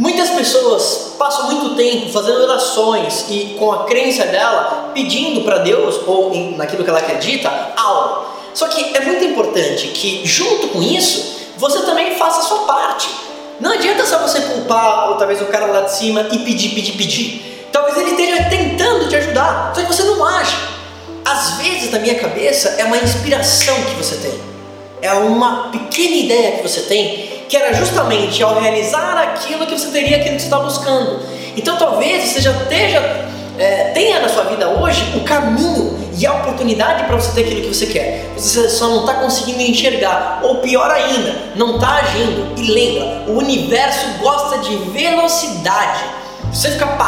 Muitas pessoas passam muito tempo fazendo orações e com a crença dela pedindo para Deus ou em, naquilo que ela acredita algo. Só que é muito importante que junto com isso você também faça a sua parte. Não adianta só você culpar ou talvez o cara lá de cima e pedir, pedir, pedir. Talvez ele esteja tentando te ajudar, só que você não age. Às vezes na minha cabeça é uma inspiração que você tem. É uma pequena ideia que você tem que era justamente ao realizar aquilo que você teria aquilo que você está buscando. Então talvez você já esteja, é, tenha na sua vida hoje o caminho e a oportunidade para você ter aquilo que você quer. Você só não está conseguindo enxergar, ou pior ainda, não está agindo. E lembra, o universo gosta de velocidade. Se você ficar